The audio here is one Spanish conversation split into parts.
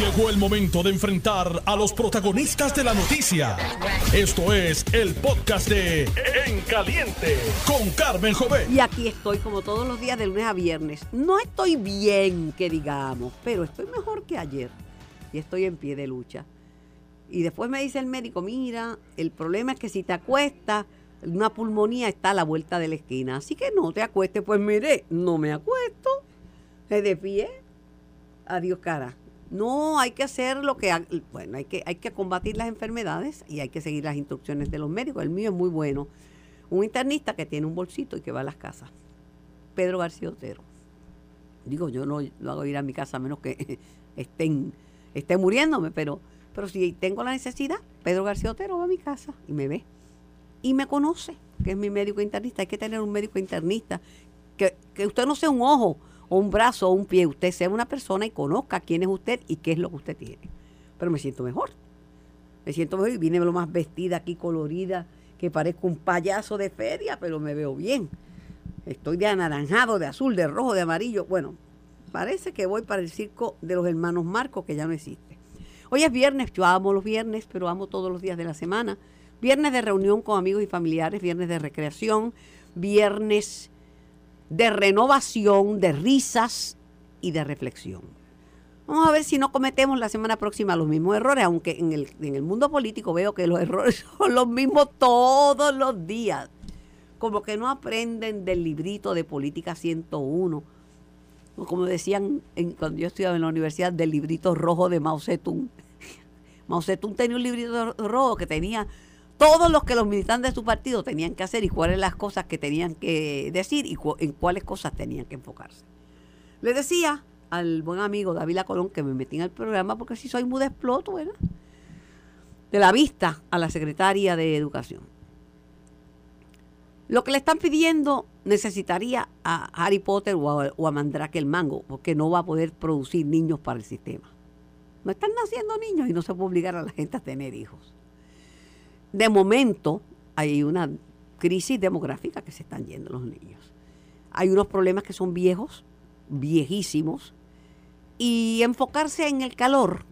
Llegó el momento de enfrentar a los protagonistas de la noticia. Esto es el podcast de En Caliente con Carmen Jovet. Y aquí estoy como todos los días de lunes a viernes. No estoy bien, que digamos, pero estoy mejor que ayer. Y estoy en pie de lucha. Y después me dice el médico, mira, el problema es que si te acuestas, una pulmonía está a la vuelta de la esquina. Así que no te acuestes. Pues mire, no me acuesto. De pie. Adiós, cara. No, hay que hacer lo que, bueno, hay que, hay que combatir las enfermedades y hay que seguir las instrucciones de los médicos. El mío es muy bueno. Un internista que tiene un bolsito y que va a las casas. Pedro García Otero. Digo, yo no lo hago ir a mi casa a menos que estén, esté muriéndome, pero, pero si tengo la necesidad, Pedro García Otero va a mi casa y me ve. Y me conoce, que es mi médico internista. Hay que tener un médico internista. Que, que usted no sea un ojo o un brazo o un pie, usted sea una persona y conozca quién es usted y qué es lo que usted tiene. Pero me siento mejor. Me siento mejor y vine lo más vestida aquí, colorida, que parezco un payaso de feria, pero me veo bien. Estoy de anaranjado, de azul, de rojo, de amarillo. Bueno, parece que voy para el circo de los hermanos Marcos, que ya no existe. Hoy es viernes, yo amo los viernes, pero amo todos los días de la semana. Viernes de reunión con amigos y familiares, viernes de recreación, viernes de renovación, de risas y de reflexión. Vamos a ver si no cometemos la semana próxima los mismos errores, aunque en el, en el mundo político veo que los errores son los mismos todos los días. Como que no aprenden del librito de Política 101. Como decían cuando yo estudiaba en la universidad, del librito rojo de Mao Zedong. Mao Zedong tenía un librito rojo que tenía todos los que los militantes de su partido tenían que hacer y cuáles las cosas que tenían que decir y en cuáles cosas tenían que enfocarse. Le decía al buen amigo David Colón que me metí en el programa porque si soy muy exploto, ¿verdad? De la vista a la secretaria de Educación. Lo que le están pidiendo necesitaría a Harry Potter o a Mandrake el Mango, porque no va a poder producir niños para el sistema. No están naciendo niños y no se puede obligar a la gente a tener hijos de momento hay una crisis demográfica que se están yendo los niños. Hay unos problemas que son viejos, viejísimos, y enfocarse en el calor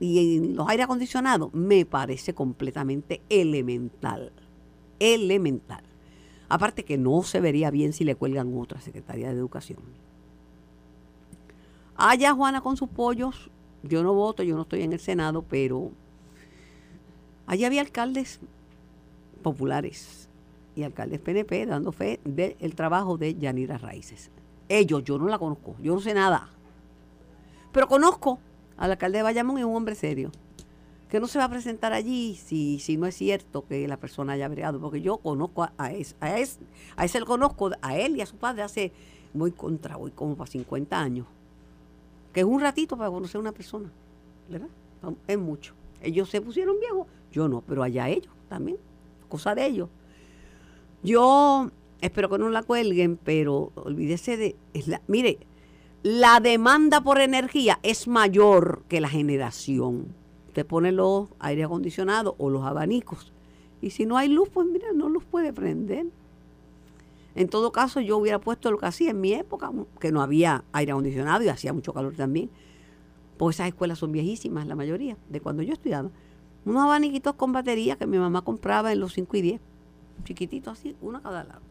y en los aire acondicionados me parece completamente elemental. Elemental. Aparte que no se vería bien si le cuelgan otra Secretaría de Educación. Allá Juana con sus pollos. Yo no voto, yo no estoy en el Senado, pero Allí había alcaldes populares y alcaldes PNP dando fe del trabajo de Yanira Raíces. Ellos, yo no la conozco, yo no sé nada. Pero conozco al alcalde de Bayamón y un hombre serio, que no se va a presentar allí si, si no es cierto que la persona haya bregado, porque yo conozco a, a, ese, a, a ese lo conozco, a él y a su padre hace, muy contra, voy como para 50 años, que es un ratito para conocer a una persona, ¿verdad? Es mucho. Ellos se pusieron viejos, yo no, pero allá ellos también, cosa de ellos. Yo espero que no la cuelguen, pero olvídese de, mire, la demanda por energía es mayor que la generación. Usted pone los aire acondicionados o los abanicos. Y si no hay luz, pues mira, no los puede prender. En todo caso, yo hubiera puesto lo que hacía en mi época, que no había aire acondicionado y hacía mucho calor también. Pues esas escuelas son viejísimas, la mayoría, de cuando yo estudiaba unos abaniquitos con batería que mi mamá compraba en los 5 y 10, chiquititos así, uno a cada lado.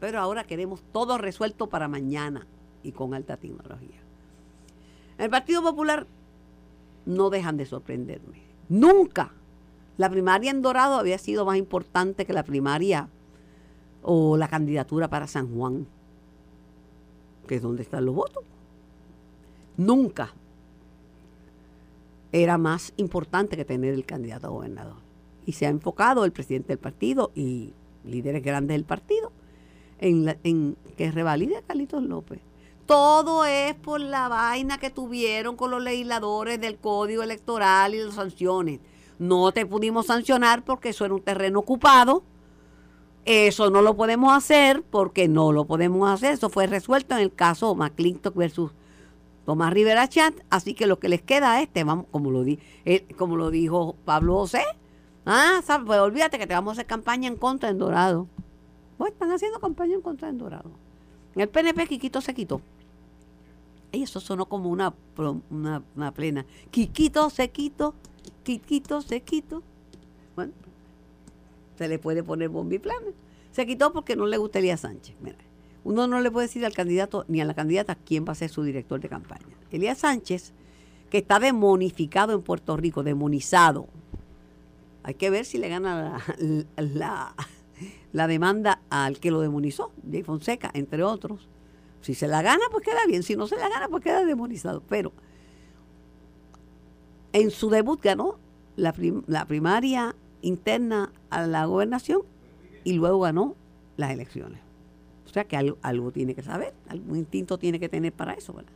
Pero ahora queremos todo resuelto para mañana y con alta tecnología. El Partido Popular no dejan de sorprenderme. Nunca. La primaria en Dorado había sido más importante que la primaria o la candidatura para San Juan, que es donde están los votos. Nunca era más importante que tener el candidato a gobernador. Y se ha enfocado el presidente del partido y líderes grandes del partido en, en que revalide a Carlitos López. Todo es por la vaina que tuvieron con los legisladores del código electoral y las sanciones. No te pudimos sancionar porque eso era un terreno ocupado. Eso no lo podemos hacer porque no lo podemos hacer. Eso fue resuelto en el caso McClintock versus Tomás Rivera Chat, así que lo que les queda es, te vamos, como lo, eh, dijo Pablo José, ah, pues olvídate que te vamos a hacer campaña en contra en Dorado. Pues están haciendo campaña en contra en Dorado. En el PNP Quiquito se quitó. Y eso sonó como una, plena. Quiquito, sequito, quiquito, sequito. Bueno, se le puede poner bombiplanes. Se quitó porque no le gusta Elías Sánchez. Mira, uno no le puede decir al candidato ni a la candidata quién va a ser su director de campaña. Elías Sánchez, que está demonificado en Puerto Rico, demonizado. Hay que ver si le gana la, demanda al que lo demonizó, Jay Fonseca, entre otros. Si se la gana, pues queda bien. Si no se la gana, pues queda demonizado. Pero en su debut ganó la primaria interna a la gobernación y luego ganó las elecciones. O sea que algo, tiene que saber, algún instinto tiene que tener para eso, ¿verdad?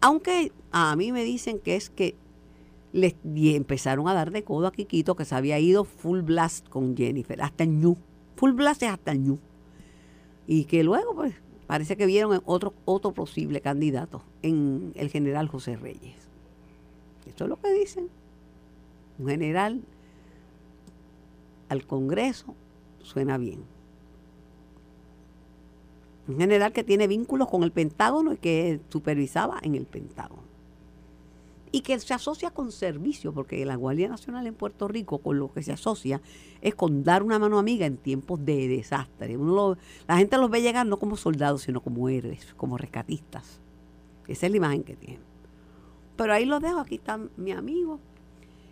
Aunque a mí me dicen que es que le empezaron a dar de codo a Quiquito que se había ido full blast con Jennifer, hasta el ñu. Full blast es hasta el ñu. Y que luego, pues, parece que vieron otro, otro posible candidato en el general José Reyes. Esto es lo que dicen. Un general al Congreso suena bien. Un general que tiene vínculos con el Pentágono y que supervisaba en el Pentágono. Y que se asocia con servicio, porque la Guardia Nacional en Puerto Rico con lo que se asocia es con dar una mano amiga en tiempos de desastre. la gente los ve llegar no como soldados, sino como héroes, como rescatistas. Esa es la imagen que tienen. Pero ahí lo dejo, aquí está mi amigo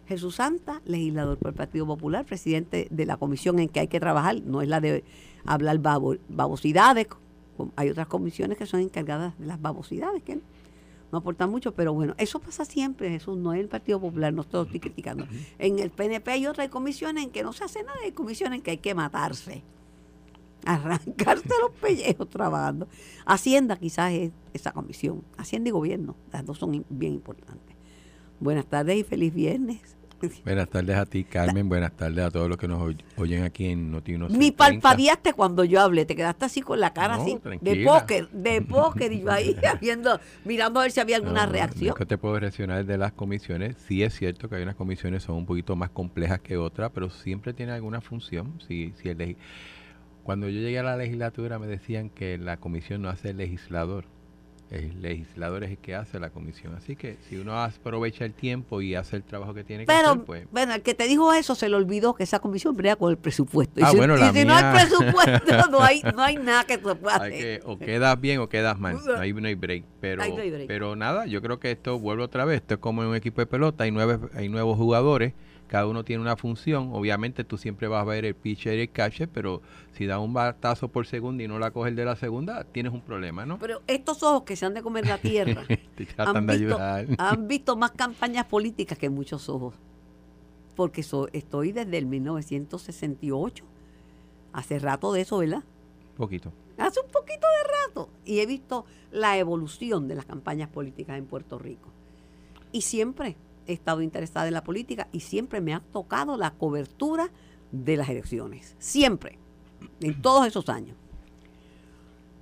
Jesús Santa, legislador por el Partido Popular, presidente de la comisión en que hay que trabajar, no es la de hablar babosidades, hay otras comisiones que son encargadas de las babosidades, que no aportan mucho, pero bueno, eso pasa siempre, Jesús, no es el Partido Popular, no estoy criticando. En el PNP hay otras comisiones en que no se hace nada, hay comisiones en que hay que matarse, arrancarse los pellejos trabajando. Hacienda quizás es esa comisión, Hacienda y Gobierno, las dos son bien importantes. Buenas tardes y feliz viernes. Buenas tardes a ti, Carmen. Buenas tardes a todos los que nos oyen aquí en Notino. Ni palpadeaste cuando yo hablé, te quedaste así con la cara así, de póker, de póker, y yo ahí viendo, mirando a ver si había alguna reacción. ¿Qué te puedo reaccionar de las comisiones? Sí es cierto que hay unas comisiones son un poquito más complejas que otras, pero siempre tiene alguna función. Si, si el, cuando yo llegué a la legislatura me decían que la comisión no hace el legislador el legislador es el que hace la comisión. Así que si uno aprovecha el tiempo y hace el trabajo que tiene que hacer, pues... Bueno, el que te dijo eso se le olvidó que esa comisión brega con el presupuesto. Ah, y si, bueno, y si no hay presupuesto, no hay, no hay nada que se pueda hacer. o quedas bien o quedas mal. No hay, no hay break. Pero, pero nada, yo creo que esto vuelve otra vez. Esto es como en un equipo de pelota. Hay, nueve, hay nuevos jugadores cada uno tiene una función. Obviamente tú siempre vas a ver el pitcher y el catcher, pero si da un batazo por segundo y no la coge el de la segunda, tienes un problema, ¿no? Pero estos ojos que se han de comer la tierra han, visto, han visto más campañas políticas que muchos ojos. Porque estoy desde el 1968. Hace rato de eso, ¿verdad? Poquito. Hace un poquito de rato. Y he visto la evolución de las campañas políticas en Puerto Rico. Y siempre he estado interesada en la política y siempre me ha tocado la cobertura de las elecciones. Siempre. En todos esos años.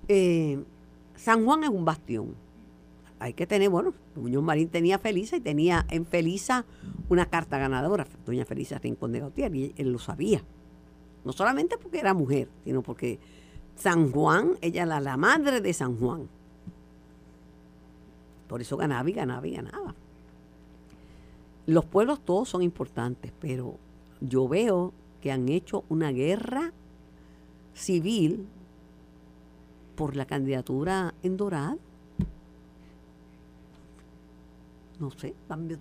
Eh, San Juan es un bastión. Hay que tener, bueno, Muñoz Marín tenía Felisa y tenía en Felisa una carta ganadora, doña Felisa Rincón de Gautier, y él lo sabía. No solamente porque era mujer, sino porque San Juan, ella era la madre de San Juan. Por eso ganaba y ganaba y ganaba. Los pueblos todos son importantes, pero yo veo que han hecho una guerra civil por la candidatura en Dorado. No sé,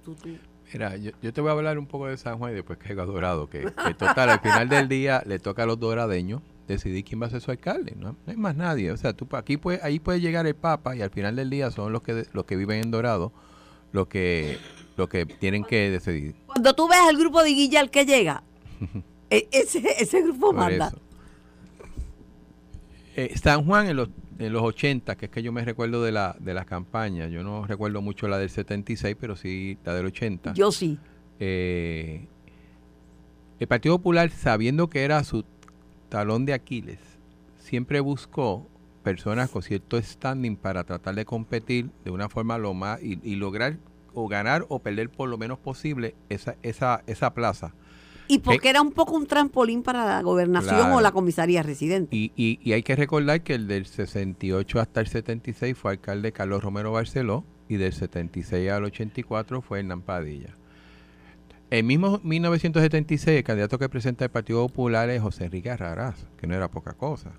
tú, tú. Mira, yo, te voy a hablar un poco de San Juan y después que a Dorado, que, total, al final del día le toca a los doradeños decidir quién va a ser su alcalde, no, hay más nadie, o sea, tú aquí puede, ahí puede llegar el Papa y al final del día son los que los que viven en Dorado los que lo que tienen que decidir. Cuando tú ves el grupo de Guillal que llega, e, ese, ese grupo manda. Eh, San Juan en los, en los 80, que es que yo me recuerdo de la, de las campañas, yo no recuerdo mucho la del 76, pero sí la del 80. Yo sí. Eh, el Partido Popular, sabiendo que era su talón de Aquiles, siempre buscó personas con cierto standing para tratar de competir de una forma lo más y lograr o ganar o perder por lo menos posible esa, esa, esa plaza. Y porque era un poco un trampolín para la gobernación Claro. o la comisaría residente. Y, y, y hay que recordar que el del 68 hasta el 76 fue alcalde Carlos Romero Barceló y del 76 al 84 fue Hernán Padilla. En mismo 1976 el candidato que presenta el Partido Popular es José Enrique Arraraz, que no era poca cosa.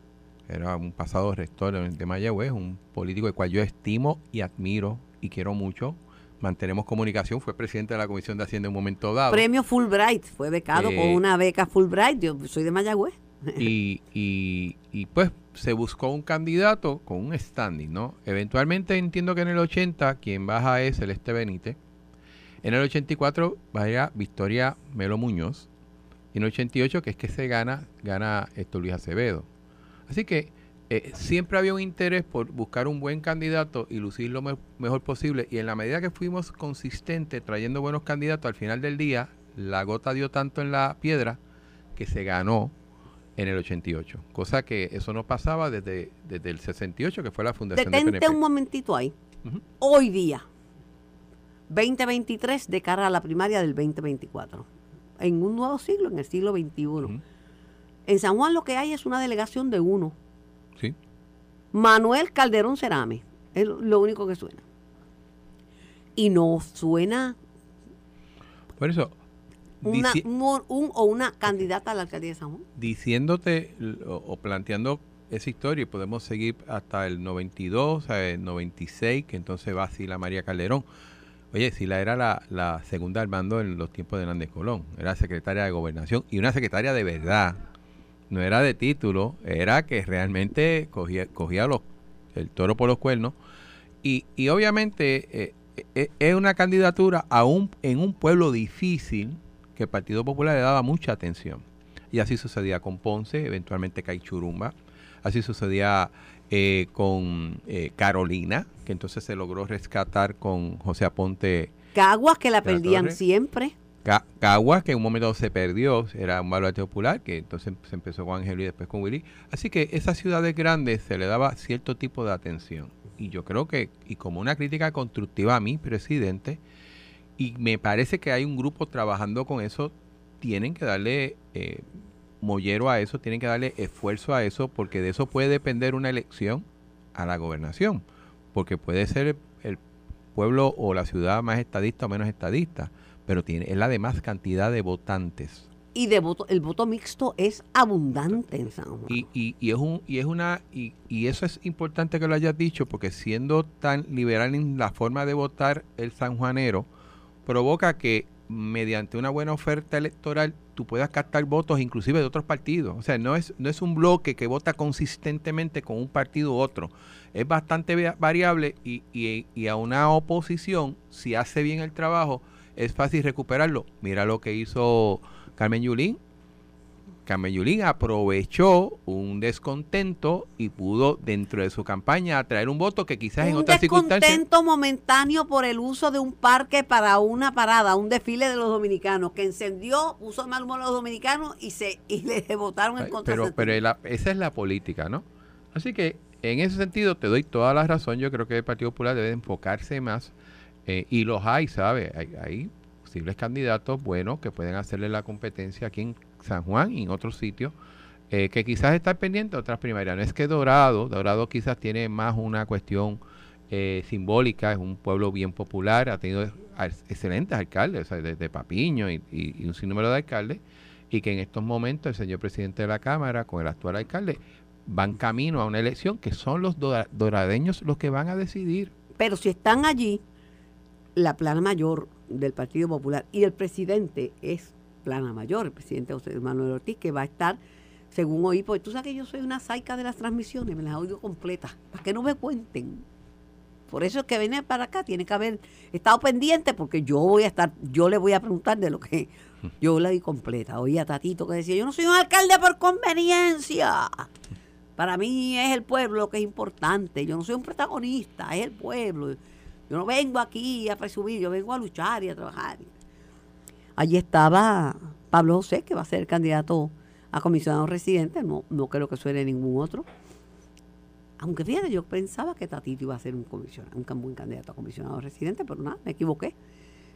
Era un pasado rector de Mayagüez, un político el cual yo estimo y admiro y quiero mucho. Mantenemos comunicación, fue presidente de la Comisión de Hacienda en un momento dado. Premio Fulbright, fue becado Eh, con una beca Fulbright. Yo soy de Mayagüez. y, y, y, pues se buscó un candidato con un standing, ¿no? Eventualmente entiendo que en el 80 quien baja es Celeste Benítez. En el 84 vaya Victoria Melo Muñoz. Y en el 88 que es que se gana, gana Héctor Luis Acevedo. Así que eh, siempre había un interés por buscar un buen candidato y lucir lo me- mejor posible. Y en la medida que fuimos consistentes trayendo buenos candidatos, al final del día la gota dio tanto en la piedra que se ganó en el 88. Cosa que eso no pasaba desde, desde el 68, que fue la fundación de Detente PNP. un momentito ahí. Hoy día, 2023, de cara a la primaria del 2024. En un nuevo siglo, en el siglo XXI. En San Juan lo que hay es una delegación de uno. Sí. Manuel Calderón Cerame. Es lo- único que suena. Y no suena Por eso, una, un, un- o una candidata a la alcaldía de San Juan. diciéndote o, o planteando esa historia, y podemos seguir hasta el 92, o sea, el 96, que entonces va Sila María Calderón. Oye, Sila era la, la segunda al mando en los tiempos de Hernández Colón. Era secretaria de gobernación y una secretaria de verdad. No era de título, era que realmente cogía, cogía los, el toro por los cuernos. Y, y obviamente eh, eh, es una candidatura a un, en un pueblo difícil que el Partido Popular le daba mucha atención. Y así sucedía con Ponce, eventualmente Caichurumba. Así sucedía eh, con eh, Carolina, que entonces se logró rescatar con José Aponte Caguas que la perdían siempre. Ca- Caguas, que en un momento se perdió, era un baluarte popular, que entonces se empezó con Ángel y después con Willy. Así que esas ciudades grandes se le daba cierto tipo de atención. Y yo creo que, y como una crítica constructiva a mi presidente, y me parece que hay un grupo trabajando con eso, tienen que darle eh, mollero a eso, tienen que darle esfuerzo a eso, porque de eso puede depender una elección a la gobernación, porque puede ser el pueblo o la ciudad más estadista o menos estadista, pero tiene es la de más cantidad de votantes. Y de voto, el voto mixto es abundante en San Juan. Y, y, y es un y es una y, y eso es importante que lo hayas dicho porque siendo tan liberal en la forma de votar el sanjuanero provoca que mediante una buena oferta electoral tú puedas captar votos inclusive de otros partidos. O sea, no es no es un bloque que vota consistentemente con un partido u otro. Es bastante va- variable y, y, y a una oposición, si hace bien el trabajo, es fácil recuperarlo. Mira lo que hizo Carmen Yulín. Carmen Yulín aprovechó un descontento y pudo dentro de su campaña atraer un voto que quizás en un otras circunstancias descontento momentáneo por el uso de un parque para una parada, un desfile de los dominicanos, que encendió, puso mal humor a los dominicanos y se y le votaron en contra. pero, pero la- esa es la política, ¿no? Así que en ese sentido te doy toda la razón. Yo creo que el Partido Popular debe enfocarse más eh, y los hay, ¿sabes? Hay, posibles candidatos buenos que pueden hacerle la competencia aquí en San Juan y en otros sitios eh, que quizás estar pendiente de otras primarias. No es que Dorado, Dorado quizás tiene más una cuestión eh, simbólica, es un pueblo bien popular, ha tenido excelentes alcaldes, desde Papiño y, y- y un sinnúmero de alcaldes, y que en estos momentos el señor presidente de la Cámara, con el actual alcalde, van camino a una elección que son los dora- doradeños los que van a decidir. Pero si están allí, la plana mayor del Partido Popular y el presidente es plana mayor, el presidente José Manuel Ortiz, que va a estar, según oí, porque tú sabes que yo soy una saica de las transmisiones, me las oigo completas, para que no me cuenten. Por eso es que viene para acá, tiene que haber estado pendiente, porque yo voy a estar, yo le voy a preguntar de lo que yo la di completa. Oí a Tatito que decía, yo no soy un alcalde por conveniencia. Para mí es el pueblo lo que es importante. Yo no soy un protagonista, es el pueblo. Yo no vengo aquí a presumir, yo vengo a luchar y a trabajar. Allí estaba Pablo José, que va a ser candidato a comisionado residente. No, no creo que suene ningún otro. Aunque fíjate, yo pensaba que Tatito iba a ser un, comisionado, un buen candidato a comisionado residente, pero nada, me equivoqué.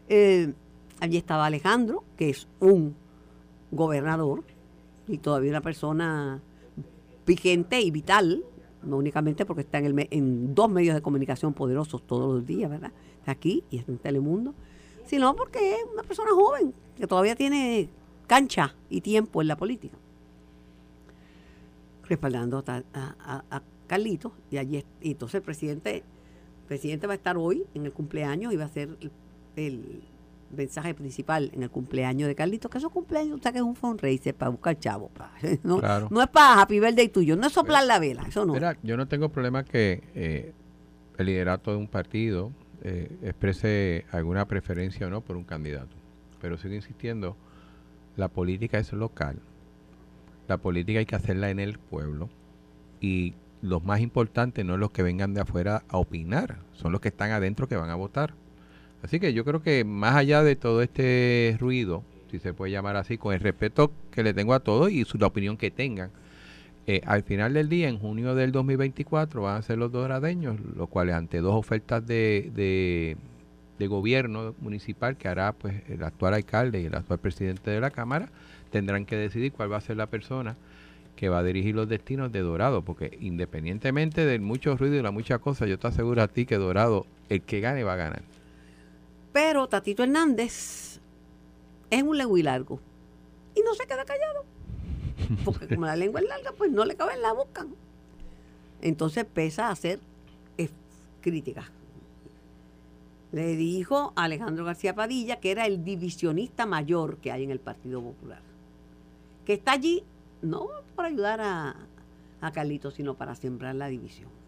Eh, allí estaba Alejandro, que es un gobernador y todavía una persona vigente y vital, no únicamente porque está en, el, en dos medios de comunicación poderosos todos los días, ¿verdad? Está aquí y está en Telemundo, sino porque es una persona joven que todavía tiene cancha y tiempo en la política. Respaldando a, a, Carlitos y allí y entonces el presidente, el presidente va a estar hoy en el cumpleaños y va a ser el mensaje principal en el cumpleaños de Carlitos, que esos cumpleaños, sea, que es un fundraiser para buscar chavo. no, no es para Happy Birthday tuyo, no es soplar la vela, eso no. Mira, yo no tengo problema que eh, el liderato de un partido eh, exprese alguna preferencia o no por un candidato, pero sigo insistiendo, la política es local, la política hay que hacerla en el pueblo y los más importantes no es los que vengan de afuera a opinar, son los que están adentro que van a votar. Así que yo creo que más allá de todo este ruido, si se puede llamar así, con el respeto que le tengo a todos y su, la opinión que tengan, eh, al final del día, en junio del 2024, van a ser los doradeños, los cuales ante dos ofertas de, de, gobierno municipal que hará pues el actual alcalde y el actual presidente de la Cámara, tendrán que decidir cuál va a ser la persona que va a dirigir los destinos de Dorado, porque independientemente del mucho ruido y la mucha cosa, yo te aseguro a ti que Dorado, el que gane va a ganar. Pero Tatito Hernández es un y largo. Y no se queda callado. Porque como la lengua es larga, pues no le cabe en la boca. Entonces empieza a hacer críticas. Le dijo a Alejandro García Padilla que era el divisionista mayor que hay en el Partido Popular. Que está allí no para ayudar a, a Carlitos, sino para sembrar la división.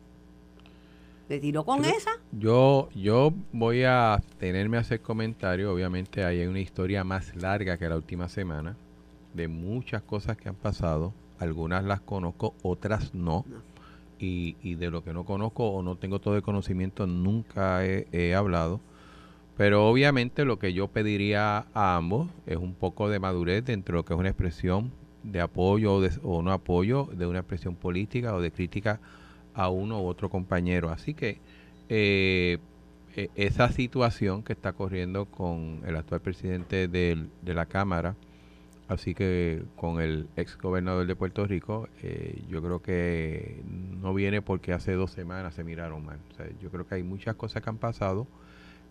¿Le tiró con esa? Yo, yo voy a tenerme a hacer comentario. Obviamente hay una historia más larga que la última semana, de muchas cosas que han pasado. Algunas las conozco, otras no. Y, y, de lo que no conozco o no tengo todo el conocimiento, nunca he, hablado. Pero obviamente lo que yo pediría a ambos es un poco de madurez dentro de lo que es una expresión de apoyo o, o no apoyo, de una expresión política o de crítica a uno u otro compañero. Así que eh, e, esa situación que está corriendo con el actual presidente de la Cámara, así que con el ex gobernador de Puerto Rico, eh, yo creo que no viene porque hace dos semanas se miraron mal. yo creo que hay muchas cosas que han pasado.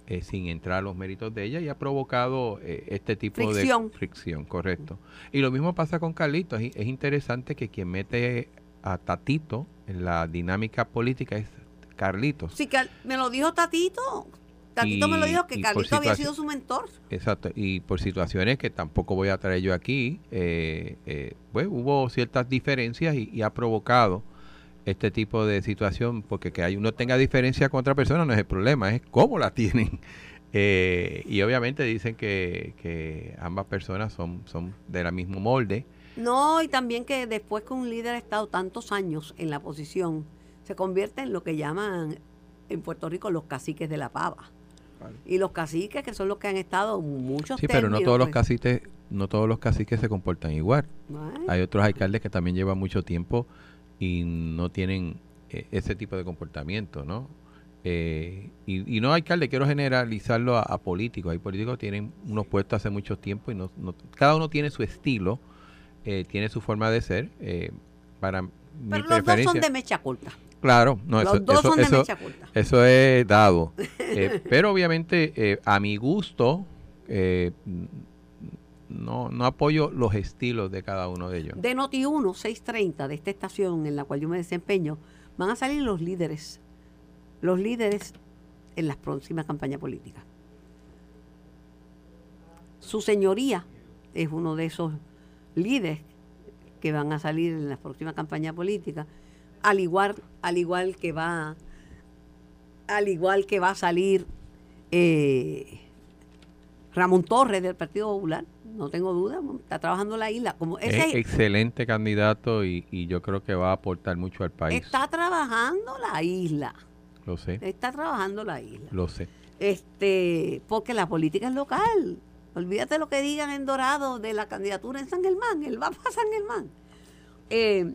Eh, sin entrar a los méritos de ella y ha provocado este tipo de fricción, correcto. Y lo mismo pasa con Carlitos. es interesante que quien mete a Tatito en la dinámica política es Carlitos. Sí, que me lo dijo Tatito. Tatito me lo dijo que Carlitos había sido su mentor. Exacto, y por situaciones que tampoco voy a traer yo aquí, eh, eh, pues hubo ciertas diferencias y, ha provocado este tipo de situación, porque que hay uno tenga diferencia con otra persona no es el problema, es cómo la tienen. Eh, y obviamente dicen que, que ambas personas son, son de la mismo molde no, y también que después que un líder ha estado tantos años en la posición, se convierte en lo que llaman en Puerto Rico los caciques de la pava. Y los caciques que son los que han estado muchos Sí, pero no todos los pues. caciques, no todos los caciques se comportan igual. Hay otros alcaldes que también llevan mucho tiempo y no tienen eh, ese tipo de comportamiento, ¿no? Eh, y, no alcalde, quiero generalizarlo a, políticos. Hay políticos que tienen unos puestos hace mucho tiempo y no, cada uno tiene su estilo eh, tiene su forma de ser. Eh, para Pero los dos son de mecha corta. Claro, no, los eso, dos son de mecha corta. eso es dado. Eh, pero obviamente, a mi gusto, no, no apoyo los estilos de cada uno de ellos. De Noti1, 630, de esta estación en la cual yo me desempeño, van a salir los líderes, los líderes en las próximas campañas políticas. Su señoría es uno de esos líderes que van a salir en la próxima campaña política, al igual, al igual que va, al igual que va a salir eh, Ramón Torres del Partido Popular, no tengo duda, está trabajando la isla. Como es excelente candidato y, y, yo creo que va a aportar mucho al país. Está trabajando la isla. Lo sé. Está trabajando la isla. Lo sé. Este, porque la política es local. Olvídate lo que digan en Dorado de la candidatura en San Germán. Él va para San Germán. Eh,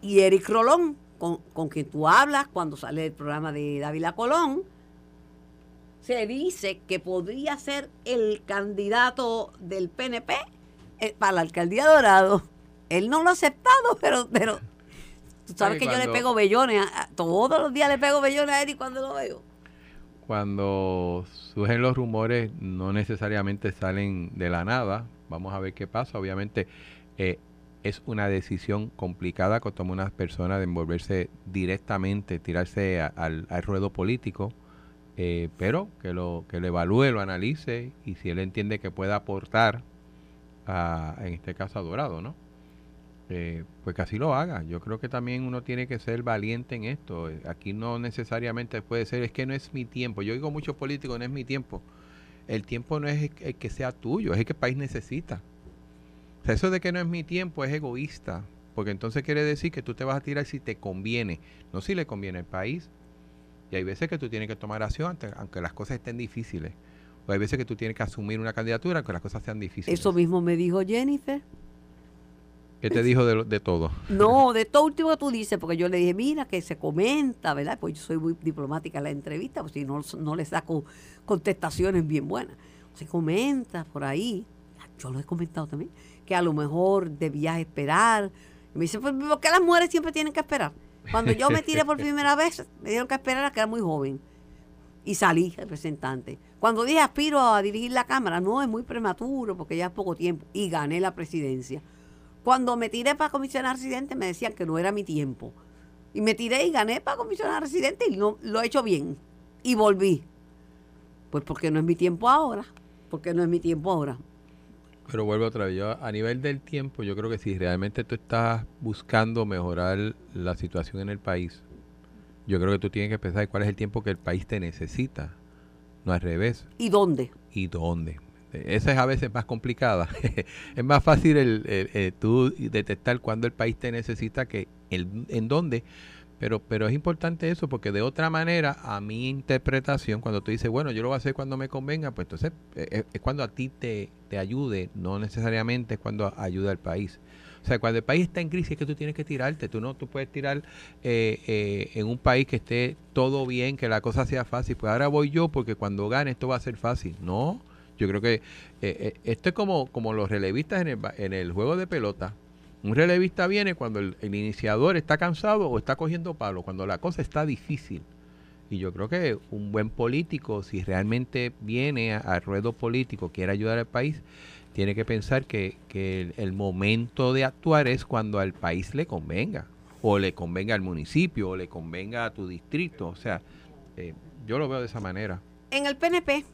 y Eric Rolón, con, con, quien tú hablas cuando sale el programa de Dávila Colón, se dice que podría ser el candidato del PNP eh, para la alcaldía de Dorado. Él no lo ha aceptado, pero, pero tú sabes Ay, que yo le pego bellones, a- a- todos los días le pego bellones a Eddie cuando lo veo. Cuando surgen los rumores, no necesariamente salen de la nada. Vamos a ver qué pasa. Obviamente eh, es una decisión complicada que toma una persona de envolverse directamente, tirarse a- al, ruedo político, eh, pero que lo, que lo evalúe, lo analice y si él entiende que puede aportar, a, en este caso a Dorado, ¿no? Eh, pues que así lo haga. Yo creo que también uno tiene que ser valiente en esto. Aquí no necesariamente puede ser, es que no es mi tiempo. Yo digo muchos políticos, no es mi tiempo. El tiempo no es el, que sea tuyo, es el que el país necesita. O sea, eso de que no es mi tiempo es egoísta, porque entonces quiere decir que tú te vas a tirar si te conviene, no si le conviene al país. Y hay veces que tú tienes que tomar acción aunque las cosas estén difíciles. O hay veces que tú tienes que asumir una candidatura aunque las cosas sean difíciles. Eso mismo me dijo Jennifer. ¿Qué te dijo de, de todo? No, de todo último que tú dices, porque yo le dije, mira, que se comenta, ¿verdad? Pues yo soy muy diplomática en la entrevista, pues si no, no le saco contestaciones bien buenas. Se comenta por ahí, yo lo he comentado también, que a lo mejor debías esperar. Y me dice, pues, ¿por qué las mujeres siempre tienen que esperar? Cuando yo me tiré por primera vez, me dieron que esperar a que era muy joven. Y salí representante. Cuando dije aspiro a dirigir la Cámara, no, es muy prematuro porque ya es poco tiempo. Y gané la presidencia. Cuando me tiré para comisionar residente me decían que no era mi tiempo. Y me tiré y gané para comisionar residente y no, lo he hecho bien. Y volví. Pues porque no es mi tiempo ahora. Porque no es mi tiempo ahora. Pero vuelvo otra vez, yo a nivel del tiempo, yo creo que si realmente tú estás buscando mejorar la situación en el país, yo creo que tú tienes que pensar cuál es el tiempo que el país te necesita, no al revés, ¿Y dónde? y dónde. Esa es a veces más complicada. es más fácil el, el- el tú detectar cuándo el país te necesita que el, en dónde. Pero, pero es importante eso porque de otra manera, a mi interpretación, cuando tú dices, bueno, yo lo voy a hacer cuando me convenga, pues entonces eh, eh, es cuando a ti te, te ayude, no necesariamente es cuando ayuda al país. O sea, cuando el país está en crisis es que tú tienes que tirarte. Tú no tú puedes tirar eh, eh, en un país que esté todo bien, que la cosa sea fácil. Pues ahora voy yo porque cuando gane esto va a ser fácil. No, yo creo que eh, eh, esto es como, como los relevistas en el, en el juego de pelota. Un relevista viene cuando el, iniciador está cansado o está cogiendo palo, cuando la cosa está difícil. Y yo creo que un buen político, si realmente viene al ruedo político, quiere ayudar al país, tiene que pensar que, que el, el momento de actuar es cuando al país le convenga, o le convenga al municipio, o le convenga a tu distrito. O sea, eh, yo lo veo de esa manera. En el PNP,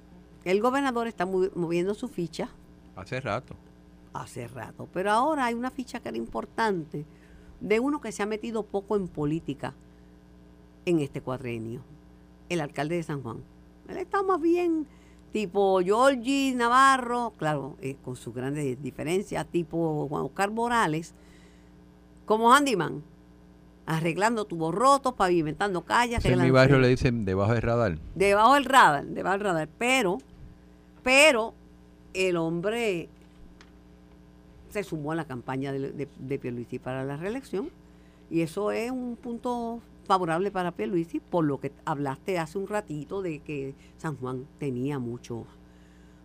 el gobernador está movi- moviendo su ficha Hace rato. hace rato. Pero ahora hay una ficha que era importante de uno que se ha metido poco en política en este cuadrenio, el alcalde de San Juan. Él está más bien tipo Georgie Navarro, claro, eh, con sus grandes diferencias, tipo Juan Oscar Morales, como handyman, arreglando tubos rotos, pavimentando calles. en mi barrio le dicen debajo del radar. debajo del radar, debajo del radar, pero, pero el hombre se sumó a la campaña de, de, de Pierluisi para la reelección y eso es un punto favorable para Pierluisi por lo que hablaste hace un ratito de que San Juan tenía muchos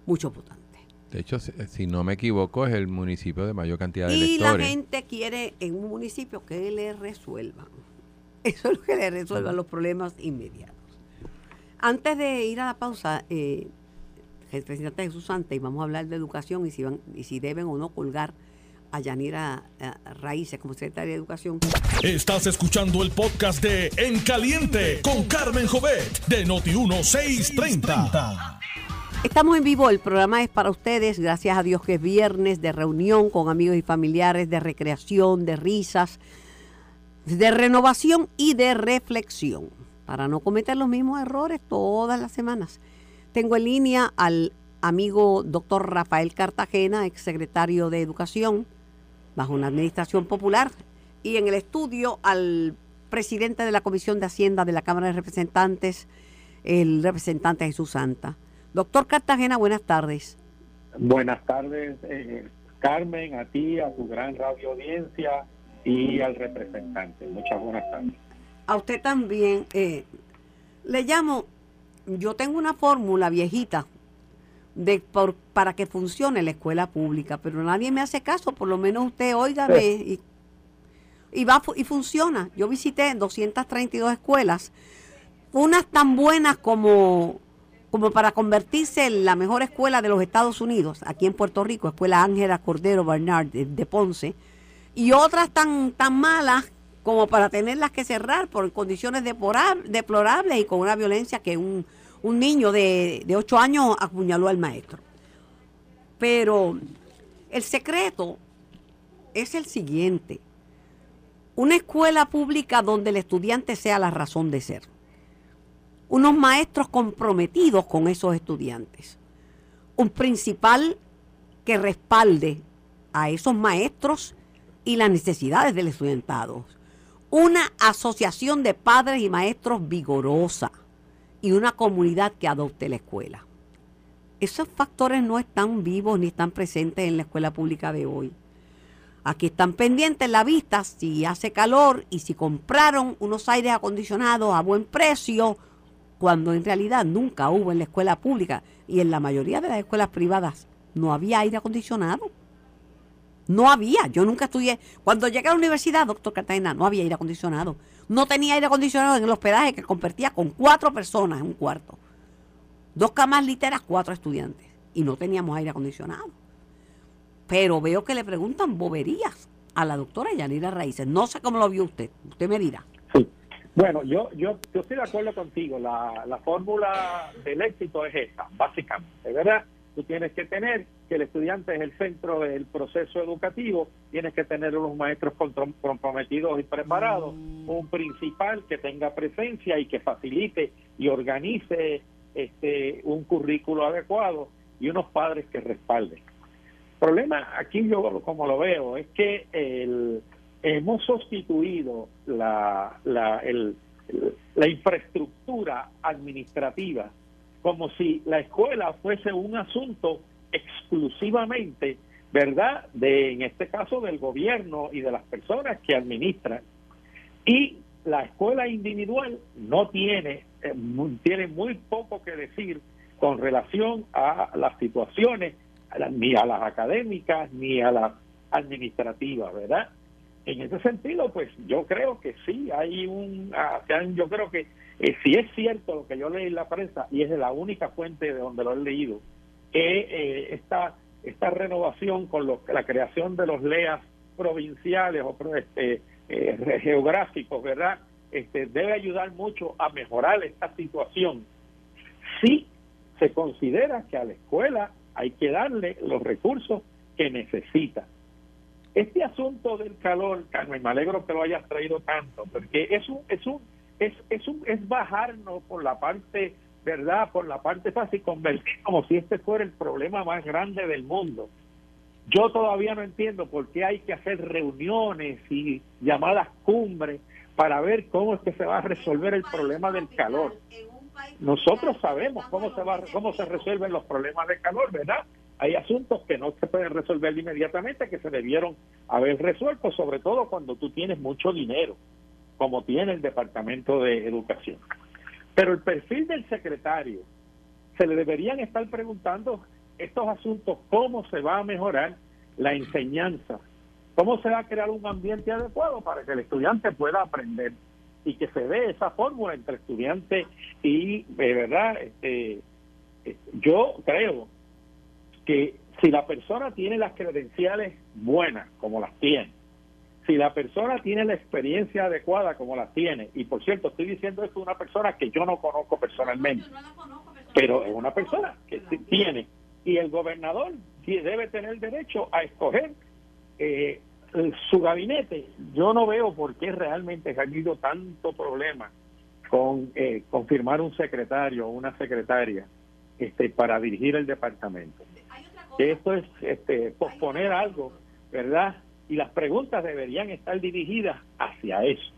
muchos votantes. De hecho, si, si no me equivoco, es el municipio de mayor cantidad de Y la electores. gente quiere en un municipio que le resuelvan. Eso es lo que le resuelvan los problemas inmediatos. Antes de ir a la pausa, eh, el presidente Jesús Santa, y vamos a hablar de educación y si, van, y si deben o no colgar a Yanira eh, Raíces como secretaria de Educación. Estás escuchando el podcast de En Caliente con Carmen Jovet de Noti1630. Estamos en vivo, el programa es para ustedes, gracias a Dios que es viernes de reunión con amigos y familiares, de recreación, de risas, de renovación y de reflexión, para no cometer los mismos errores todas las semanas. Tengo en línea al amigo doctor Rafael Cartagena, exsecretario de Educación, bajo una administración popular, y en el estudio al presidente de la Comisión de Hacienda de la Cámara de Representantes, el representante Jesús Santa. Doctor Cartagena, buenas tardes. Buenas tardes, eh, Carmen, a ti, a tu gran radio audiencia y al representante. Muchas buenas tardes. A usted también. eh, le llamo, yo tengo una fórmula viejita, de por, para que funcione la escuela pública, pero nadie me hace caso, por lo menos usted óigame y, y va y funciona. Yo visité 232 escuelas, unas tan buenas como como para convertirse en la mejor escuela de los Estados Unidos, aquí en Puerto Rico, Escuela Ángela Cordero Bernard de, Ponce, y otras tan, tan malas como para tenerlas que cerrar por condiciones deplorables y con una violencia que un, un niño de, de 8 años apuñaló al maestro. Pero el secreto es el siguiente. Una escuela pública donde el estudiante sea la razón de ser. Unos maestros comprometidos con esos estudiantes. Un principal que respalde a esos maestros y las necesidades del estudiantado. Una asociación de padres y maestros vigorosa y una comunidad que adopte la escuela. Esos factores no están vivos ni están presentes en la escuela pública de hoy. Aquí están pendientes en la vista si hace calor y si compraron unos aires acondicionados a buen precio, cuando en realidad nunca hubo en la escuela pública y en la mayoría de las escuelas privadas no había aire acondicionado. No había, yo nunca estudié. Cuando llegué a la universidad, doctor Cartagena, no había aire acondicionado. No tenía aire acondicionado en el hospedaje que compartía con cuatro personas en un cuarto. Dos camas literas, cuatro estudiantes. Y no teníamos aire acondicionado. Pero veo que le preguntan boberías a la doctora Yanira Raíces. No sé cómo lo vio usted. Usted me dirá. Sí. Bueno, yo, yo, yo estoy de acuerdo contigo. La, la fórmula del éxito es esa, básicamente, ¿verdad? Tú tienes que tener que el estudiante es el centro del proceso educativo, tienes que tener unos maestros comprometidos y preparados, mm. un principal que tenga presencia y que facilite y organice este un currículo adecuado y unos padres que respalden. El problema aquí yo como lo veo es que el, hemos sustituido la, la, el, la infraestructura administrativa como si la escuela fuese un asunto exclusivamente, ¿verdad?, de, en este caso, del gobierno y de las personas que administran. Y la escuela individual no tiene, eh, tiene muy poco que decir con relación a las situaciones, ni a las académicas, ni a las administrativas, ¿verdad? En ese sentido, pues yo creo que sí, hay un, ah, yo creo que eh, si es cierto lo que yo leí en la prensa, y es de la única fuente de donde lo he leído, que eh, esta, esta renovación con la creación de los LEAS provinciales o este, eh, geográficos, ¿verdad? Este, debe ayudar mucho a mejorar esta situación. Si se considera que a la escuela hay que darle los recursos que necesita. Este asunto del calor, Carmen, me alegro que lo hayas traído tanto, porque es un, es un es, es, un, es bajarnos por la parte, ¿verdad? Por la parte fácil, convertir como si este fuera el problema más grande del mundo. Yo todavía no entiendo por qué hay que hacer reuniones y llamadas cumbres para ver cómo es que se va a resolver el problema del calor. Nosotros sabemos cómo se va cómo se resuelven los problemas del calor, ¿verdad? Hay asuntos que no se pueden resolver inmediatamente que se debieron haber resuelto, sobre todo cuando tú tienes mucho dinero como tiene el Departamento de Educación. Pero el perfil del secretario, se le deberían estar preguntando estos asuntos, cómo se va a mejorar la enseñanza, cómo se va a crear un ambiente adecuado para que el estudiante pueda aprender y que se dé esa fórmula entre estudiante y, de verdad, este, eh, yo creo que si la persona tiene las credenciales buenas, como las tiene, si la persona tiene la experiencia adecuada como la tiene, y por cierto, estoy diciendo esto de una persona que yo no conozco personalmente, pero es una persona que tiene, y el gobernador debe tener derecho a escoger eh, su gabinete. Yo no veo por qué realmente ha habido tanto problema con eh, confirmar un secretario o una secretaria este, para dirigir el departamento. Esto es este, posponer algo, ¿verdad? Y las preguntas deberían estar dirigidas hacia eso.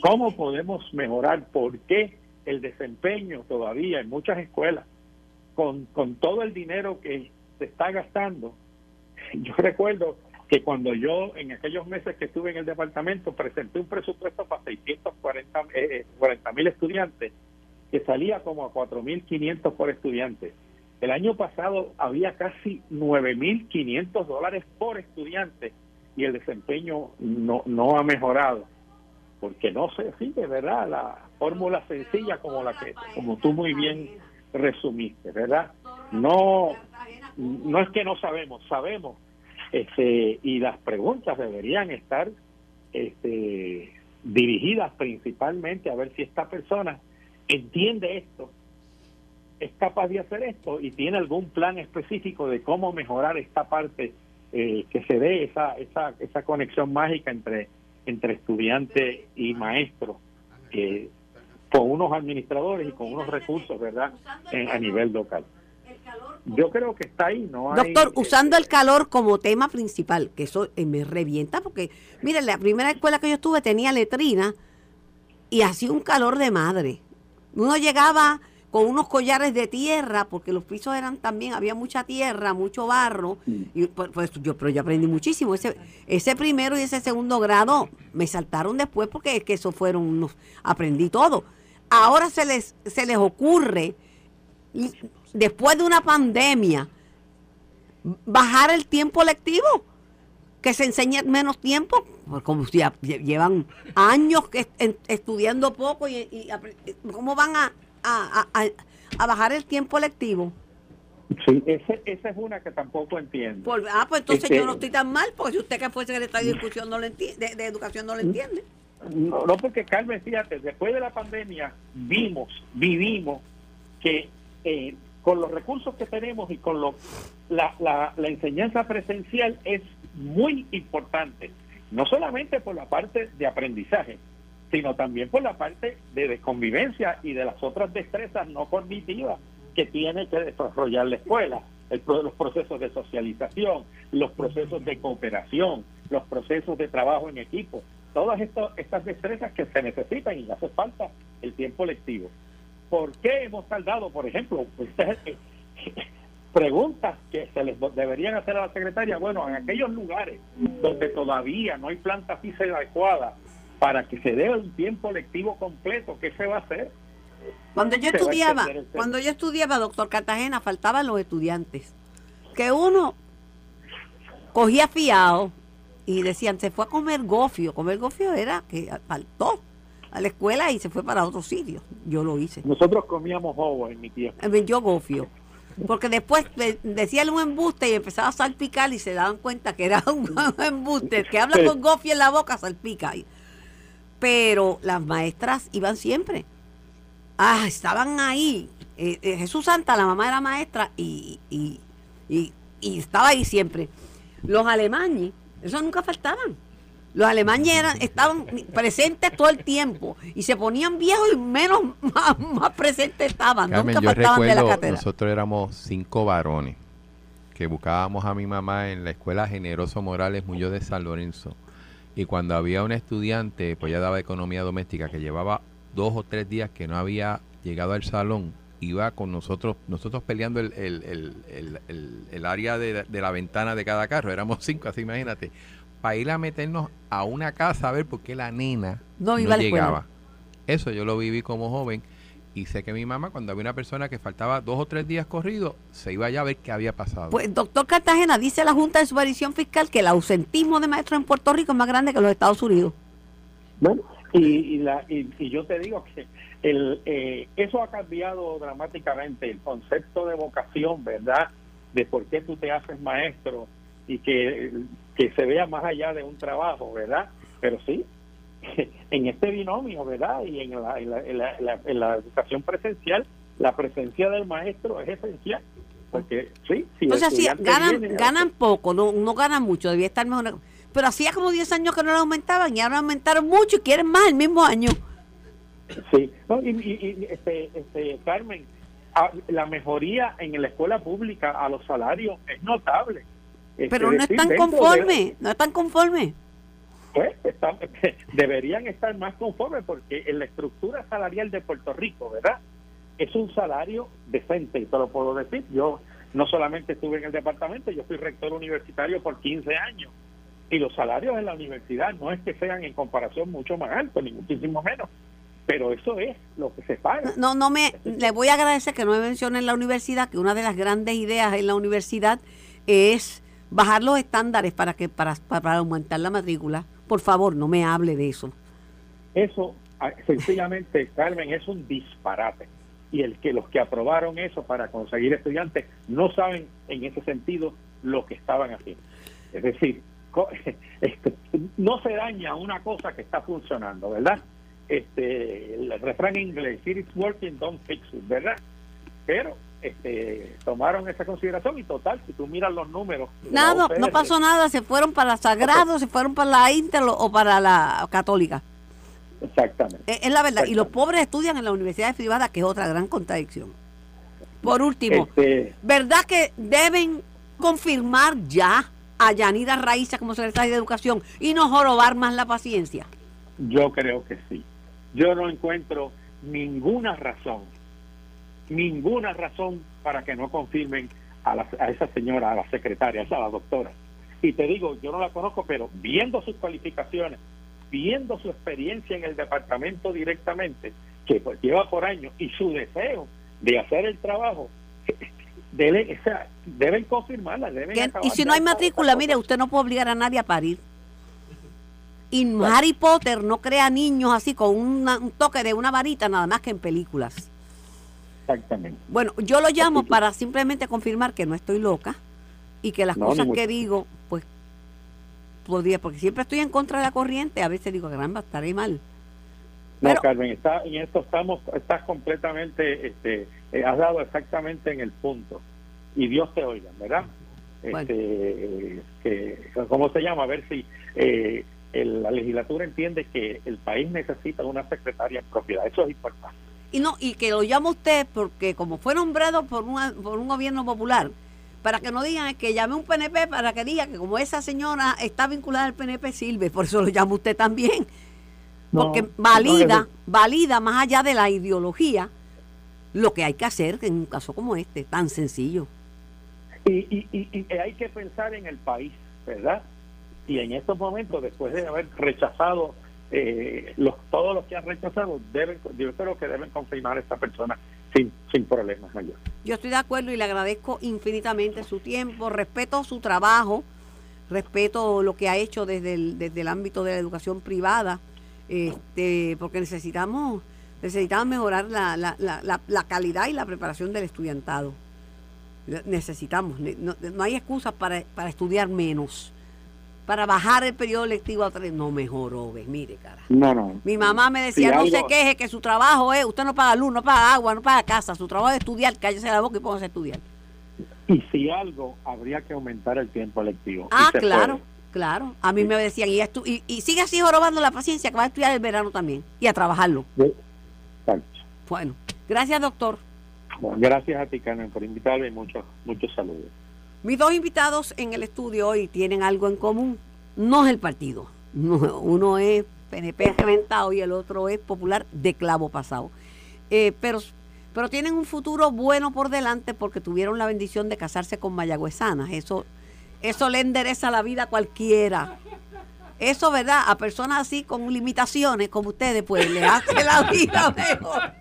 ¿Cómo podemos mejorar? ¿Por qué el desempeño todavía en muchas escuelas, con, con todo el dinero que se está gastando? Yo recuerdo que cuando yo en aquellos meses que estuve en el departamento presenté un presupuesto para 640 eh, mil estudiantes que salía como a 4.500 por estudiante. El año pasado había casi 9.500 dólares por estudiante y el desempeño no, no ha mejorado porque no se sigue, ¿verdad? La fórmula sencilla como la que, como tú muy bien resumiste, ¿verdad? No, no es que no sabemos, sabemos, este, y las preguntas deberían estar este, dirigidas principalmente a ver si esta persona entiende esto, es capaz de hacer esto y tiene algún plan específico de cómo mejorar esta parte, eh, que se dé esa, esa, esa conexión mágica entre entre estudiante y maestro, con unos administradores y con unos recursos, ¿verdad?, a nivel local. Yo creo que está ahí, ¿no? Doctor, eh, usando el calor como tema principal, que eso eh, me revienta, porque, mire, la primera escuela que yo estuve tenía letrina y hacía un calor de madre. Uno llegaba con unos collares de tierra, porque los pisos eran también, había mucha tierra, mucho barro, mm. y pues, pues, yo, pero yo aprendí muchísimo. Ese, ese primero y ese segundo grado me saltaron después porque es que eso fueron unos, aprendí todo. Ahora se les, se les ocurre, después de una pandemia, bajar el tiempo lectivo, que se enseñe menos tiempo, pues, como si llevan años estudiando poco y, y cómo van a a, a, bajar el tiempo lectivo. Sí, ese, esa es una que tampoco entiendo. ah, pues entonces yo no estoy tan mal, porque si usted que fue secretario de Educación no lo entiende, de, Educación no lo entiende. No, no, porque Carmen, fíjate, después de la pandemia vimos, vivimos que eh, con los recursos que tenemos y con lo, la, la, la enseñanza presencial es muy importante, no solamente por la parte de aprendizaje, sino también por la parte de, convivencia y de las otras destrezas no cognitivas que tiene que desarrollar la escuela, el, los procesos de socialización, los procesos de cooperación, los procesos de trabajo en equipo, todas estas destrezas que se necesitan y hace falta el tiempo lectivo. ¿Por qué hemos tardado, por ejemplo, preguntas que se les deberían hacer a la secretaria? Bueno, en aquellos lugares donde todavía no hay planta física adecuada, para que se dé un tiempo lectivo completo, ¿qué se va a hacer? Cuando yo estudiaba, cuando yo estudiaba, doctor Cartagena, faltaban los estudiantes. Que uno cogía fiado y decían, se fue a comer gofio. Comer gofio era que faltó a la escuela y se fue para otro sitio. Yo lo hice. Nosotros comíamos ovo en mi tiempo. Yo gofio. Porque después decía un embuste y empezaba a salpicar y se daban cuenta que era un embuste. que habla con gofio en la boca salpica pero las maestras iban siempre. Ah, estaban ahí. Eh, eh, Jesús Santa, la mamá era maestra y, y, y, estaba ahí siempre. Los alemanes, eso nunca faltaban. Los alemanes eran, estaban presentes todo el tiempo y se ponían viejos y menos más, presentes estaban. nunca faltaban de la cátedra. Nosotros éramos cinco varones que buscábamos a mi mamá en la escuela Generoso Morales Muñoz de San Lorenzo y cuando había un estudiante, pues ya daba economía doméstica, que llevaba dos o tres días que no había llegado al salón, iba con nosotros, nosotros peleando el, el, área de, la ventana de cada carro, éramos cinco, así imagínate, para ir a meternos a una casa a ver por qué la nena no, llegaba. Eso yo lo viví como joven y sé que mi mamá, cuando había una persona que faltaba dos o tres días corridos, se iba allá a ver qué había pasado. Pues, doctor Cartagena, dice la Junta de Supervisión Fiscal que el ausentismo de maestros en Puerto Rico es más grande que los Estados Unidos. Bueno, y, la, y, yo te digo que el, eh, eso ha cambiado dramáticamente el concepto de vocación, ¿verdad? De por qué tú te haces maestro y que, que se vea más allá de un trabajo, ¿verdad? Pero sí, en este binomio, ¿verdad? Y en la, en la, educación presencial, la presencia del maestro es esencial. Porque sí, si Entonces, ganan, ganan poco, no, no ganan mucho, debía estar mejor. Pero hacía como 10 años que no lo aumentaban y ahora aumentaron mucho y quieren más el mismo año. Sí, y, este, este, Carmen, la mejoría en la escuela pública a los salarios es notable. Pero este, no están conformes, no están conformes pues deberían estar más conformes porque en la estructura salarial de Puerto Rico, ¿verdad? Es un salario decente, y te lo puedo decir. Yo no solamente estuve en el departamento, yo fui rector universitario por 15 años. Y los salarios en la universidad no es que sean en comparación mucho más altos, ni muchísimo menos. pero eso es lo que se paga. No, no me, le voy a agradecer que no me mencione en la universidad, que una de las grandes ideas en la universidad es bajar los estándares para que para, para aumentar la matrícula. Por favor, no me hable de eso. Eso, ah, sencillamente, Carmen, es un disparate. Y el que los que aprobaron eso para conseguir estudiantes no saben en ese sentido lo que estaban haciendo. Es decir, este, no se daña una cosa que está funcionando, ¿verdad? Este, el refrán inglés, if it's working, don't fix it, ¿verdad? Pero este, tomaron esa consideración y total, si tú miras los números. Nada, no pasó nada, se fueron para Sagrado, se fueron para la Inter o para la Católica. Exactamente. Es, la verdad, y los pobres estudian en las universidades privadas, que es otra gran contradicción. Por último, este, ¿verdad que deben confirmar ya a Yanira Raíza como secretaria de Educación y no jorobar más la paciencia? Yo creo que sí. Yo no encuentro ninguna razón, ninguna razón para que no confirmen a, a esa señora, a la secretaria, a la doctora. Y te digo, yo no la conozco, pero viendo sus cualificaciones, viendo su experiencia en el departamento directamente, que pues lleva por años, y su deseo de hacer el trabajo, deben, o sea, deben confirmarla. Deben y si no hay matrícula, mire, usted no puede obligar a nadie a parir. Y Harry Potter no crea niños así con un toque de una varita, nada más que en películas. Exactamente. Bueno, yo lo llamo para simplemente confirmar que no estoy loca y que las cosas que digo, pues, podría, porque siempre estoy en contra de la corriente, a veces digo, caramba, estaré mal. No, Carmen, está, en esto estamos, estás completamente, este, eh, has dado exactamente en el punto. Y Dios te oiga, ¿verdad? Este, que, ¿Cómo se llama? A ver si eh, la legislatura entiende que el país necesita una secretaria en propiedad. Eso es importante. Y no y que lo llama usted porque como fue nombrado por, por un gobierno popular, para que no digan que llame un PNP para que diga que como esa señora está vinculada al PNP sirve, por eso lo llama usted también. Porque valida, valida más allá de la ideología lo que hay que hacer en un caso como este, tan sencillo. Y, y hay que pensar en el país, ¿verdad? y en estos momentos, después de haber rechazado eh, los, todos los que han rechazado, deben, yo creo que deben confirmar a esta persona sin, sin problemas mayores. Yo estoy de acuerdo y le agradezco infinitamente su tiempo, respeto su trabajo, respeto lo que ha hecho desde el, desde el ámbito de la educación privada, este, porque necesitamos, necesitamos mejorar la, la, la, la calidad y la preparación del estudiantado. Necesitamos, no, no hay excusas para, para estudiar menos para bajar el periodo lectivo a tres. No mejoró, ves, mire, cara. No, no. Mi mamá me decía, no se queje, que su trabajo es, usted no paga luz, no paga agua, no paga casa, su trabajo es estudiar, cállese la boca y póngase a estudiar. Y si algo, habría que aumentar el tiempo lectivo. Ah, claro, claro. A mí me decían, y, y, y, sigue así jorobando la paciencia, que va a estudiar el verano también, y a trabajarlo. Bueno, gracias, doctor. gracias a ti, Carmen, por invitarme y muchos, muchos saludos. Mis dos invitados en el estudio hoy tienen algo en común. No es el partido. uno es PNP reventado y el otro es popular de clavo pasado. Eh, pero, pero tienen un futuro bueno por delante porque tuvieron la bendición de casarse con mayagüezanas. Eso, eso le endereza la vida a cualquiera. Eso, ¿verdad? A personas así con limitaciones como ustedes, pues le hace la vida mejor.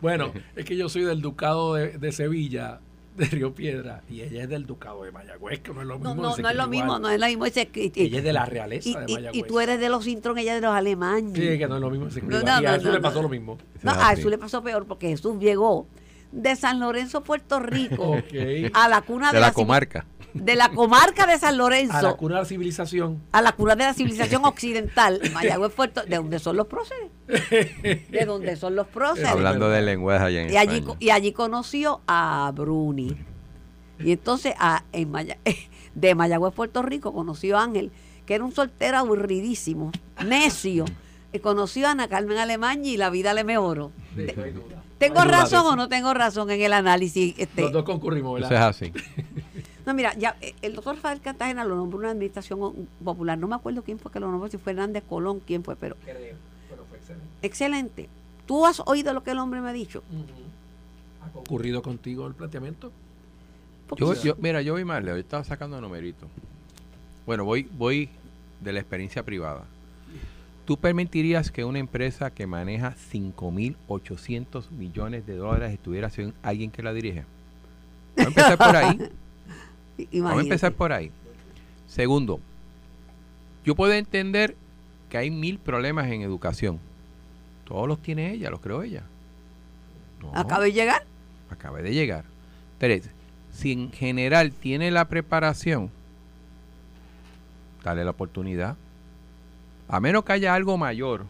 Bueno, es que yo soy del Ducado de Sevilla de Río Piedra y ella es del Ducado de Mayagüez, que no es lo mismo. No, no, es lo mismo, no es lo mismo. Ese, ella es de la realeza de Mayagüez. Y, tú eres de los Intron, ella es de los alemanes. Sí, que no es lo mismo. No, y a Jesús le pasó lo mismo. No, a Jesús le pasó peor porque Jesús llegó de San Lorenzo, Puerto Rico, a la cuna de, la, comarca de la comarca de San Lorenzo. A la cuna de la civilización. A la cuna de la civilización occidental, Mayagüez Puerto, de donde son los próceres. De donde son los próceres. Hablando de lenguaje allá en y allí, y allí conoció a Bruni. Y entonces a, en de Mayagüez, Puerto Rico, conoció a Ángel, que era un soltero aburridísimo, necio. Y conoció a Ana Carmen Alemán y la vida le mejoró. ¿Tengo razón o no tengo razón en el análisis? Este? Los dos concurrimos, ¿verdad? Eso es así. No, mira, ya eh, el doctor Rafael Cartagena lo nombró una administración popular. No me acuerdo quién fue que lo nombró, si fue Hernández Colón, quién fue, pero. pero fue excelente. Excelente. ¿Tú has oído lo que el hombre me ha dicho? ¿Ha concurrido contigo el planteamiento? Yo, mira, yo voy mal, yo estaba sacando numeritos. Bueno, voy, voy de la experiencia privada. ¿Tú permitirías que una empresa que maneja 5.800 millones de dólares estuviera sin alguien que la dirige? Vamos a empezar por ahí. Vamos a empezar por ahí. Segundo, yo puedo entender que hay mil problemas en educación. Todos los tiene ella, los creo ella. No, Acabo de llegar. acaba de llegar. Tres, si en general tiene la preparación, dale la oportunidad. A menos que haya algo mayor,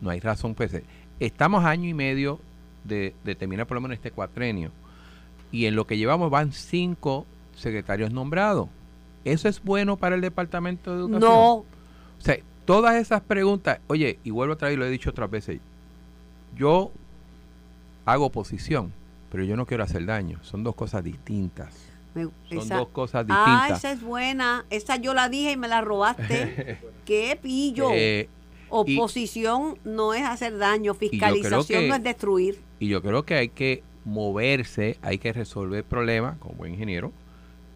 no hay razón. Pues, estamos a año y medio de, de terminar por lo menos este cuatrenio. Y en lo que llevamos van cinco secretarios nombrados. ¿Eso es bueno para el Departamento de Educación? No, O sea, todas esas preguntas, oye, y vuelvo otra vez, y lo he dicho otras veces, yo hago oposición, pero yo no quiero hacer daño. Son dos cosas distintas. me- Son esa- dos cosas Ah, distintas. esa es buena. Esa yo la dije y me la robaste. ¡Qué pillo! Eh, Oposición no es hacer daño, fiscalización que- no es destruir. y yo creo que hay que moverse, hay que resolver problemas como buen ingeniero,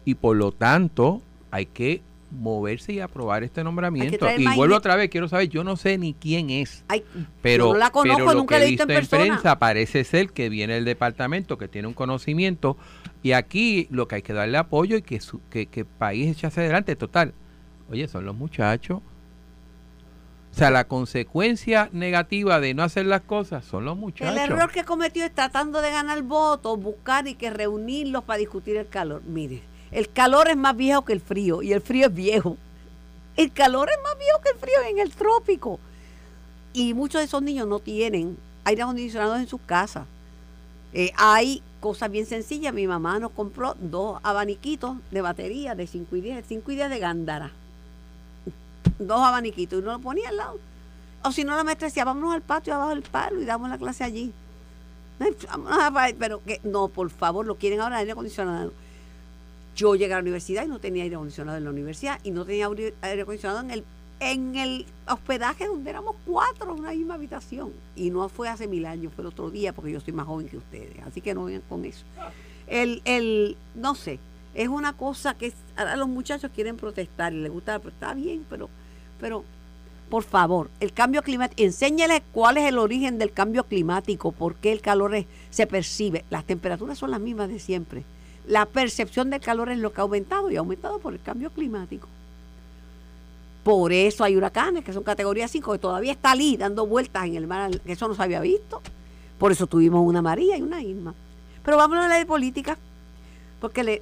y por lo tanto hay que moverse y aprobar este nombramiento. Y vuelvo otra vez, quiero saber, yo no sé ni quién es. Ay, Pero, no la conozco, pero lo nunca que he visto en prensa parece ser que viene el departamento que tiene un conocimiento y aquí lo que hay que darle apoyo y que, su, que, que el país eche hacia adelante. Total, oye, son los muchachos. O sea, la consecuencia negativa de no hacer las cosas son los muchachos. El error que cometió es tratando de ganar votos, buscar y que reunirlos para discutir el calor. Mire, el calor es más viejo que el frío y el frío es viejo. El calor es más viejo que el frío en el trópico. Y muchos de esos niños no tienen aire acondicionado en sus casas. Eh, hay cosas bien sencillas. Mi mamá nos compró dos abaniquitos de batería de 5 y 10, 5 y 10 de Gándara. Dos abaniquitos y uno lo ponía al lado. O si no, la maestra decía, vámonos al patio abajo del palo y damos la clase allí. Pero que no, por favor, lo quieren ahora aire acondicionado. Yo llegué a la universidad y no tenía aire acondicionado en la universidad y no tenía aire acondicionado en el, en el hospedaje donde éramos cuatro en una misma habitación. Y no fue hace mil años, fue el otro día porque yo soy más joven que ustedes. Así que no vengan con eso. El, el, no sé, es una cosa que ahora los muchachos quieren protestar y les gusta, pero está bien, pero, pero por favor, el cambio climático, enséñales cuál es el origen del cambio climático, por qué el calor es- se percibe. Las temperaturas son las mismas de siempre. La percepción del calor es lo que ha aumentado y ha aumentado por el cambio climático. Por eso hay huracanes que son categoría 5, que todavía está allí dando vueltas en el mar, que eso no se había visto. Por eso tuvimos una María y una Irma. Pero vamos a hablar de política, porque le,